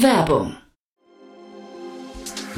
Werbung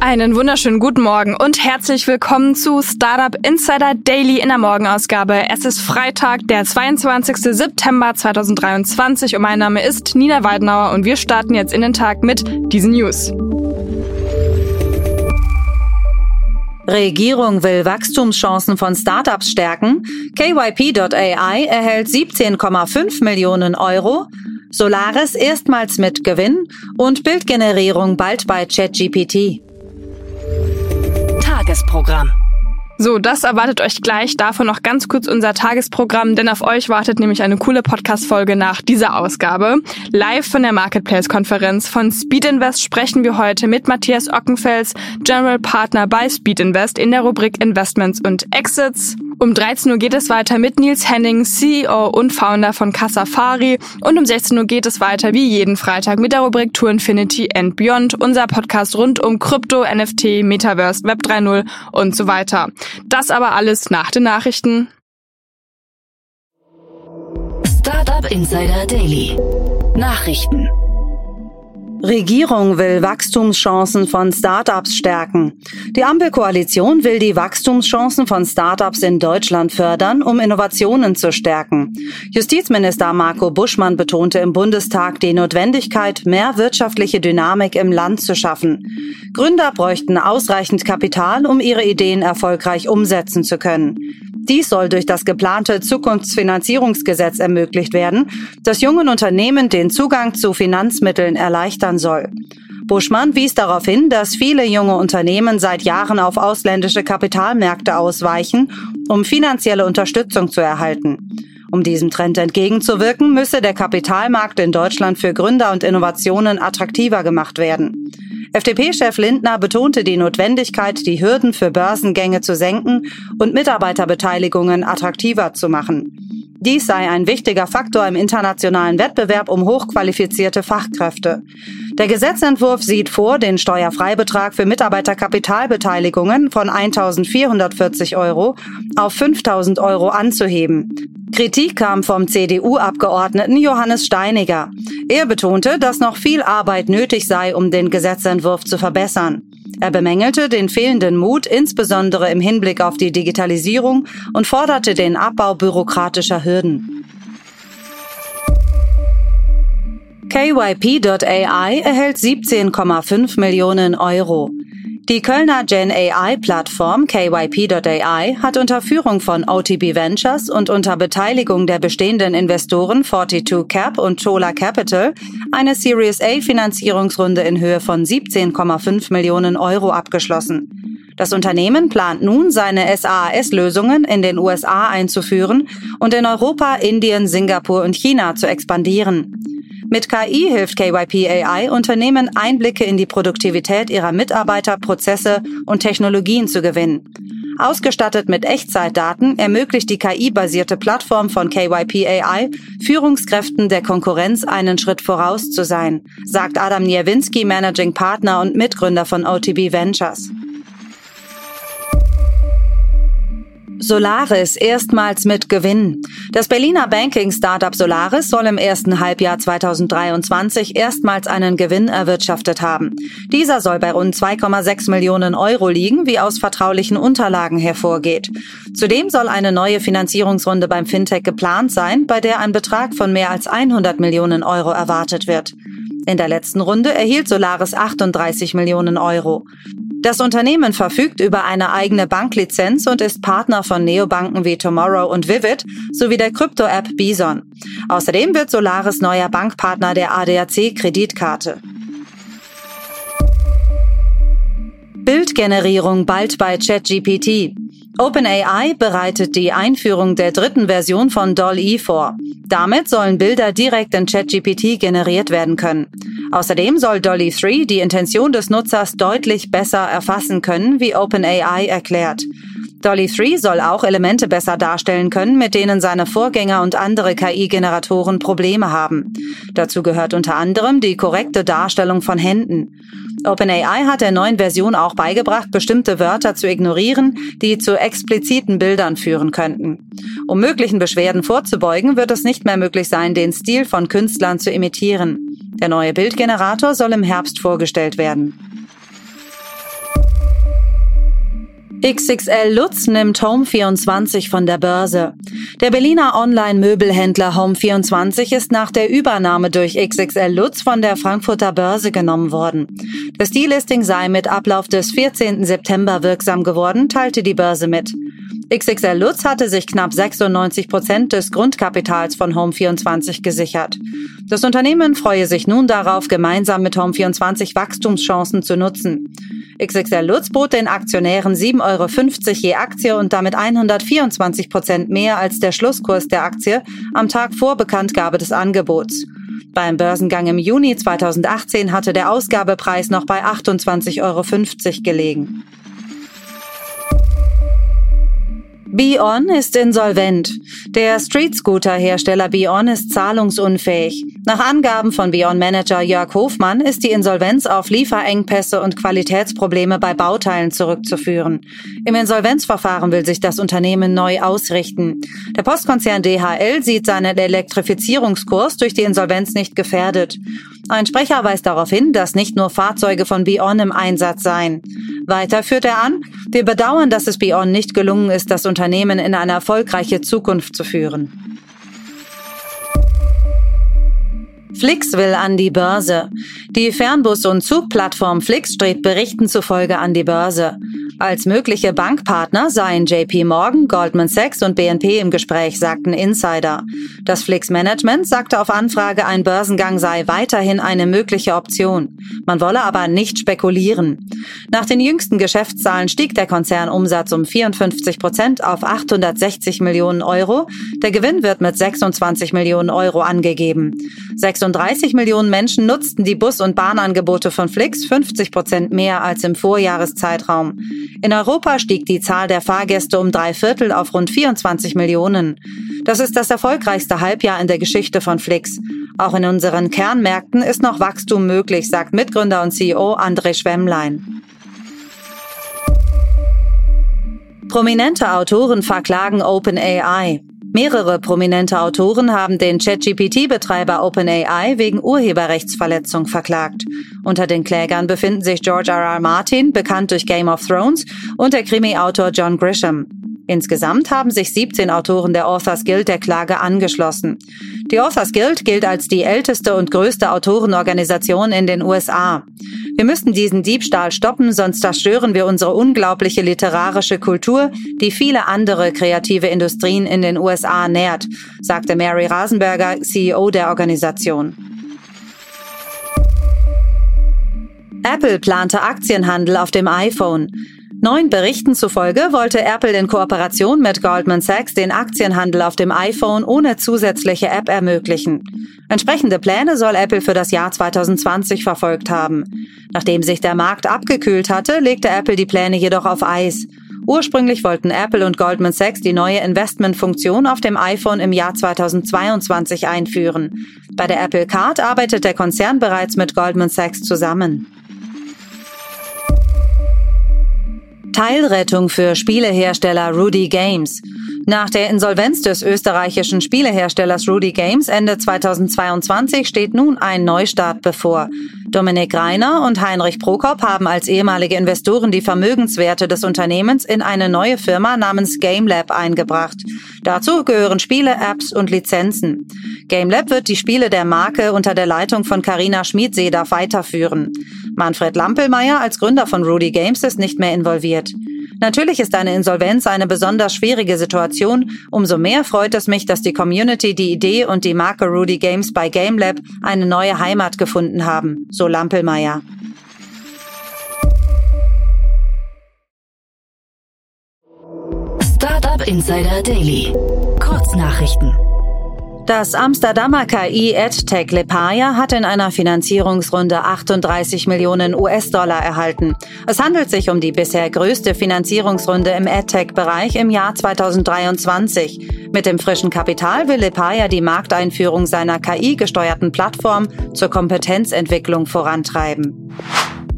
Einen wunderschönen guten Morgen und herzlich willkommen zu Startup Insider Daily in der Morgenausgabe. Es ist Freitag, der 22. September 2023 und mein Name ist Nina Weidenauer und wir starten jetzt in den Tag mit diesen News. Regierung will Wachstumschancen von Startups stärken. KYP.ai erhält 17,5 Millionen Euro. Solaris erstmals mit Gewinn und Bildgenerierung bald bei ChatGPT. Tagesprogramm. So, das erwartet euch gleich. Davon noch ganz kurz unser Tagesprogramm, denn auf euch wartet nämlich eine coole Podcast-Folge nach dieser Ausgabe. Live von der Marketplace-Konferenz von Speed Invest sprechen wir heute mit Matthias Ockenfels, General Partner bei Speed Invest in der Rubrik Investments und Exits. Um 13 Uhr geht es weiter mit Nils Henning, CEO und Founder von Cassafari. Und um 16 Uhr geht es weiter wie jeden Freitag mit der Rubrik Tour Infinity and Beyond, unser Podcast rund um Krypto, NFT, Metaverse, Web 3.0 und so weiter. Das aber alles nach den Nachrichten. Startup Insider Daily. Nachrichten. Regierung will Wachstumschancen von Startups stärken. Die Ampelkoalition will die Wachstumschancen von Startups in Deutschland fördern, um Innovationen zu stärken. Justizminister Marco Buschmann betonte im Bundestag die Notwendigkeit, mehr wirtschaftliche Dynamik im Land zu schaffen. Gründer bräuchten ausreichend Kapital, um ihre Ideen erfolgreich umsetzen zu können. Dies soll durch das geplante Zukunftsfinanzierungsgesetz ermöglicht werden, das jungen Unternehmen den Zugang zu Finanzmitteln erleichtern soll. Buschmann wies darauf hin, dass viele junge Unternehmen seit Jahren auf ausländische Kapitalmärkte ausweichen, um finanzielle Unterstützung zu erhalten. Um diesem Trend entgegenzuwirken, müsse der Kapitalmarkt in Deutschland für Gründer und Innovationen attraktiver gemacht werden. FDP-Chef Lindner betonte die Notwendigkeit, die Hürden für Börsengänge zu senken und Mitarbeiterbeteiligungen attraktiver zu machen. Dies sei ein wichtiger Faktor im internationalen Wettbewerb um hochqualifizierte Fachkräfte. Der Gesetzentwurf sieht vor, den Steuerfreibetrag für Mitarbeiterkapitalbeteiligungen von 1.440 Euro auf 5.000 Euro anzuheben. Kritik kam vom CDU-Abgeordneten Johannes Steiniger. Er betonte, dass noch viel Arbeit nötig sei, um den Gesetzentwurf zu verbessern. Er bemängelte den fehlenden Mut, insbesondere im Hinblick auf die Digitalisierung, und forderte den Abbau bürokratischer Hürden. KYP.ai erhält 17,5 Millionen Euro. Die Kölner Gen AI-Plattform KYP.ai hat unter Führung von OTB Ventures und unter Beteiligung der bestehenden Investoren 42 Cap und Chola Capital eine Series A Finanzierungsrunde in Höhe von 17,5 Millionen Euro abgeschlossen. Das Unternehmen plant nun, seine SaaS-Lösungen in den USA einzuführen und in Europa, Indien, Singapur und China zu expandieren. Mit KI hilft KYP AI Unternehmen Einblicke in die Produktivität ihrer Mitarbeiter, Prozesse und Technologien zu gewinnen. Ausgestattet mit Echtzeitdaten ermöglicht die KI-basierte Plattform von KYP AI Führungskräften der Konkurrenz einen Schritt voraus zu sein, sagt Adam Niewinski, Managing Partner und Mitgründer von OTB Ventures. Solaris erstmals mit Gewinn. Das Berliner Banking-Startup Solaris soll im ersten Halbjahr 2023 erstmals einen Gewinn erwirtschaftet haben. Dieser soll bei rund 2,6 Millionen Euro liegen, wie aus vertraulichen Unterlagen hervorgeht. Zudem soll eine neue Finanzierungsrunde beim Fintech geplant sein, bei der ein Betrag von mehr als 100 Millionen Euro erwartet wird. In der letzten Runde erhielt Solaris 38 Millionen Euro. Das Unternehmen verfügt über eine eigene Banklizenz und ist Partner von Neobanken wie Tomorrow und Vivid sowie der Krypto-App Bison. Außerdem wird Solaris neuer Bankpartner der ADAC-Kreditkarte. Bildgenerierung bald bei ChatGPT. OpenAI bereitet die Einführung der dritten Version von DALL-E vor. Damit sollen Bilder direkt in ChatGPT generiert werden können. Außerdem soll Dolly 3 die Intention des Nutzers deutlich besser erfassen können, wie OpenAI erklärt. Dolly 3 soll auch Elemente besser darstellen können, mit denen seine Vorgänger und andere KI-Generatoren Probleme haben. Dazu gehört unter anderem die korrekte Darstellung von Händen. OpenAI hat der neuen Version auch beigebracht, bestimmte Wörter zu ignorieren, die zu expliziten Bildern führen könnten. Um möglichen Beschwerden vorzubeugen, wird es nicht mehr möglich sein, den Stil von Künstlern zu imitieren. Der neue Bildgenerator soll im Herbst vorgestellt werden. XXL Lutz nimmt Home24 von der Börse. Der Berliner Online-Möbelhändler Home24 ist nach der Übernahme durch XXL Lutz von der Frankfurter Börse genommen worden. Das Delisting sei mit Ablauf des 14. September wirksam geworden, teilte die Börse mit. XXL Lutz hatte sich knapp 96 Prozent des Grundkapitals von Home24 gesichert. Das Unternehmen freue sich nun darauf, gemeinsam mit Home24 Wachstumschancen zu nutzen. XXL Lutz bot den Aktionären 7,50 Euro je Aktie und damit 124 Prozent mehr als der Schlusskurs der Aktie am Tag vor Bekanntgabe des Angebots. Beim Börsengang im Juni 2018 hatte der Ausgabepreis noch bei 28,50 Euro gelegen. Bion ist insolvent. Der Street-Scooter-Hersteller Bion ist zahlungsunfähig. Nach Angaben von Bion-Manager Jörg Hofmann ist die Insolvenz auf Lieferengpässe und Qualitätsprobleme bei Bauteilen zurückzuführen. Im Insolvenzverfahren will sich das Unternehmen neu ausrichten. Der Postkonzern DHL sieht seinen Elektrifizierungskurs durch die Insolvenz nicht gefährdet. Ein Sprecher weist darauf hin, dass nicht nur Fahrzeuge von Bion im Einsatz seien. Weiter führt er an, wir bedauern, dass es Bion nicht gelungen ist, das Unternehmen in eine erfolgreiche Zukunft zu führen. Flix will an die Börse. Die Fernbus- und Zugplattform Flix strebt Berichten zufolge an die Börse. Als mögliche Bankpartner seien JP Morgan, Goldman Sachs und BNP im Gespräch, sagten Insider. Das Flix Management sagte auf Anfrage, ein Börsengang sei weiterhin eine mögliche Option. Man wolle aber nicht spekulieren. Nach den jüngsten Geschäftszahlen stieg der Konzernumsatz um 54 Prozent auf 860 Millionen Euro. Der Gewinn wird mit 26 Millionen Euro angegeben. 36 Millionen Menschen nutzten die Bus- und Bahnangebote von Flix, 50 Prozent mehr als im Vorjahreszeitraum. In Europa stieg die Zahl der Fahrgäste um drei Viertel auf rund 24 Millionen. Das ist das erfolgreichste Halbjahr in der Geschichte von Flix. Auch in unseren Kernmärkten ist noch Wachstum möglich, sagt Mitgründer und CEO André Schwemmlein. Prominente Autoren verklagen OpenAI. Mehrere prominente Autoren haben den ChatGPT-Betreiber OpenAI wegen Urheberrechtsverletzung verklagt. Unter den Klägern befinden sich George R. R. Martin, bekannt durch Game of Thrones, und der Krimi-Autor John Grisham. Insgesamt haben sich 17 Autoren der Authors Guild der Klage angeschlossen. Die Authors Guild gilt als die älteste und größte Autorenorganisation in den USA. Wir müssen diesen Diebstahl stoppen, sonst zerstören wir unsere unglaubliche literarische Kultur, die viele andere kreative Industrien in den USA nährt, sagte Mary Rasenberger, CEO der Organisation. Apple plante Aktienhandel auf dem iPhone. Neuen Berichten zufolge wollte Apple in Kooperation mit Goldman Sachs den Aktienhandel auf dem iPhone ohne zusätzliche App ermöglichen. Entsprechende Pläne soll Apple für das Jahr 2020 verfolgt haben. Nachdem sich der Markt abgekühlt hatte, legte Apple die Pläne jedoch auf Eis. Ursprünglich wollten Apple und Goldman Sachs die neue Investmentfunktion auf dem iPhone im Jahr 2022 einführen. Bei der Apple Card arbeitet der Konzern bereits mit Goldman Sachs zusammen. Teilrettung für Spielehersteller Rudy Games. Nach der Insolvenz des österreichischen Spieleherstellers Rudy Games Ende 2022 steht nun ein Neustart bevor. Dominik Reiner und Heinrich Prokop haben als ehemalige Investoren die Vermögenswerte des Unternehmens in eine neue Firma namens GameLab eingebracht. Dazu gehören Spiele, Apps und Lizenzen. GameLab wird die Spiele der Marke unter der Leitung von Carina Schmiedseder weiterführen. Manfred Lampelmeier als Gründer von Rudy Games ist nicht mehr involviert. Natürlich ist eine Insolvenz eine besonders schwierige Situation. Umso mehr freut es mich, dass die Community die Idee und die Marke Rudy Games bei GameLab eine neue Heimat gefunden haben, so Lampelmeier. Startup Insider Daily. Kurznachrichten. Das Amsterdamer KI-EdTech Lepaya hat in einer Finanzierungsrunde 38 Millionen US-Dollar erhalten. Es handelt sich um die bisher größte Finanzierungsrunde im EdTech-Bereich im Jahr 2023. Mit dem frischen Kapital will Lepaya die Markteinführung seiner KI-gesteuerten Plattform zur Kompetenzentwicklung vorantreiben.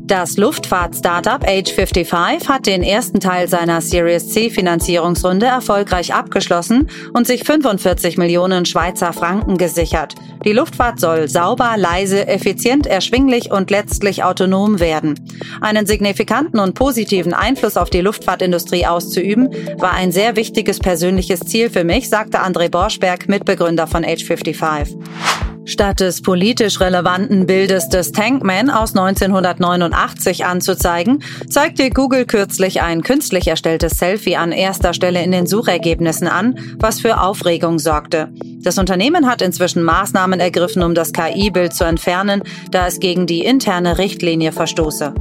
Das Luftfahrt-Startup Age55 hat den ersten Teil seiner Series C Finanzierungsrunde erfolgreich abgeschlossen und sich 45 Millionen Schweizer Franken gesichert. Die Luftfahrt soll sauber, leise, effizient, erschwinglich und letztlich autonom werden. Einen signifikanten und positiven Einfluss auf die Luftfahrtindustrie auszuüben, war ein sehr wichtiges persönliches Ziel für mich, sagte André Borschberg, Mitbegründer von Age55. Statt des politisch relevanten Bildes des Tankman aus 1989 anzuzeigen, zeigte Google kürzlich ein künstlich erstelltes Selfie an erster Stelle in den Suchergebnissen an, was für Aufregung sorgte. Das Unternehmen hat inzwischen Maßnahmen ergriffen, um das KI-Bild zu entfernen, da es gegen die interne Richtlinie verstoße.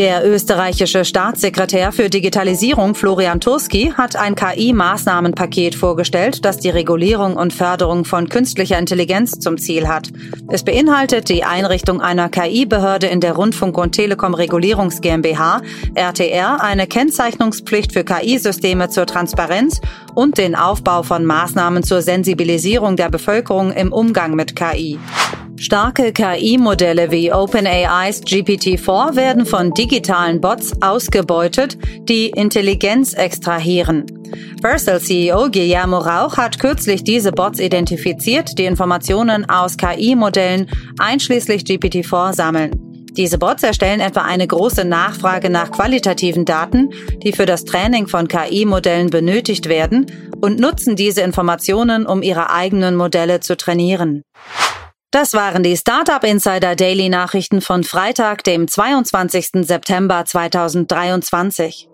Der österreichische Staatssekretär für Digitalisierung Florian Turski hat ein KI-Maßnahmenpaket vorgestellt, das die Regulierung und Förderung von künstlicher Intelligenz zum Ziel hat. Es beinhaltet die Einrichtung einer KI-Behörde in der Rundfunk- und Telekom-Regulierungs GmbH, RTR, eine Kennzeichnungspflicht für KI-Systeme zur Transparenz und den Aufbau von Maßnahmen zur Sensibilisierung der Bevölkerung im Umgang mit KI. Starke KI-Modelle wie OpenAIs GPT-4 werden von digitalen Bots ausgebeutet, die Intelligenz extrahieren. Versal-CEO Guillermo Rauch hat kürzlich diese Bots identifiziert, die Informationen aus KI-Modellen einschließlich GPT-4 sammeln. Diese Bots erstellen etwa eine große Nachfrage nach qualitativen Daten, die für das Training von KI-Modellen benötigt werden, und nutzen diese Informationen, um ihre eigenen Modelle zu trainieren. Das waren die Startup Insider Daily Nachrichten von Freitag, dem 22. September 2023.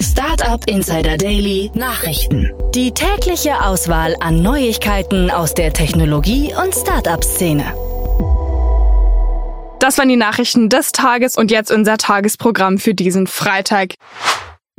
Startup Insider Daily Nachrichten. Die tägliche Auswahl an Neuigkeiten aus der Technologie- und Startup-Szene. Das waren die Nachrichten des Tages und jetzt unser Tagesprogramm für diesen Freitag.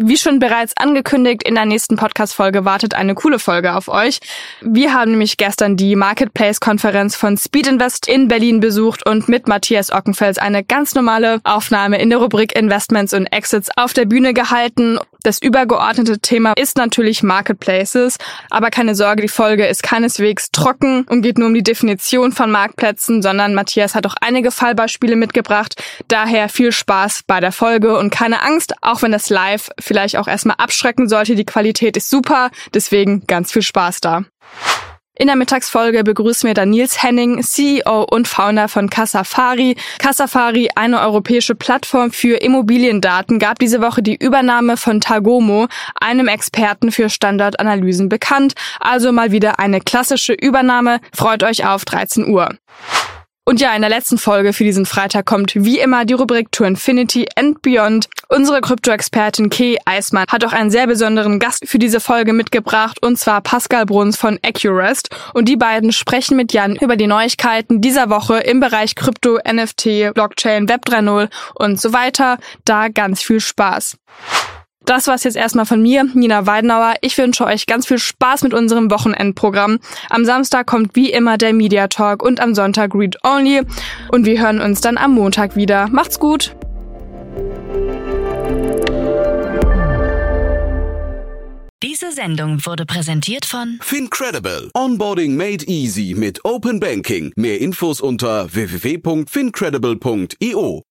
Wie schon bereits angekündigt, in der nächsten Podcast-Folge wartet eine coole Folge auf euch. Wir haben nämlich gestern die Marketplace-Konferenz von Speed in Berlin besucht und mit Matthias Ockenfels eine ganz normale Aufnahme in der Rubrik Investments und Exits auf der Bühne gehalten. Das übergeordnete Thema ist natürlich Marketplaces, aber keine Sorge, die Folge ist keineswegs trocken und geht nur um die Definition von Marktplätzen, sondern Matthias hat auch einige Fallbeispiele mitgebracht. Daher viel Spaß bei der Folge und keine Angst, auch wenn das live vielleicht auch erstmal abschrecken sollte. Die Qualität ist super, deswegen ganz viel Spaß da. In der Mittagsfolge begrüßen wir dann Nils Henning, CEO und Founder von Cassafari. Cassafari, eine europäische Plattform für Immobiliendaten, gab diese Woche die Übernahme von Tagomo, einem Experten für Standardanalysen bekannt. Also mal wieder eine klassische Übernahme. Freut euch auf 13 Uhr. Und ja, in der letzten Folge für diesen Freitag kommt wie immer die Rubrik To Infinity and Beyond. Unsere Krypto-Expertin Kay Eismann hat auch einen sehr besonderen Gast für diese Folge mitgebracht, und zwar Pascal Bruns von Accurest. Und die beiden sprechen mit Jan über die Neuigkeiten dieser Woche im Bereich Krypto, NFT, Blockchain, Web 3.0 und so weiter. Da ganz viel Spaß. Das war's jetzt erstmal von mir, Nina Weidenauer. Ich wünsche euch ganz viel Spaß mit unserem Wochenendprogramm. Am Samstag kommt wie immer der Media Talk und am Sonntag Read Only. Und wir hören uns dann am Montag wieder. Macht's gut! Diese Sendung wurde präsentiert von Fincredible. Onboarding made easy mit Open Banking. Mehr Infos unter www.fincredible.io.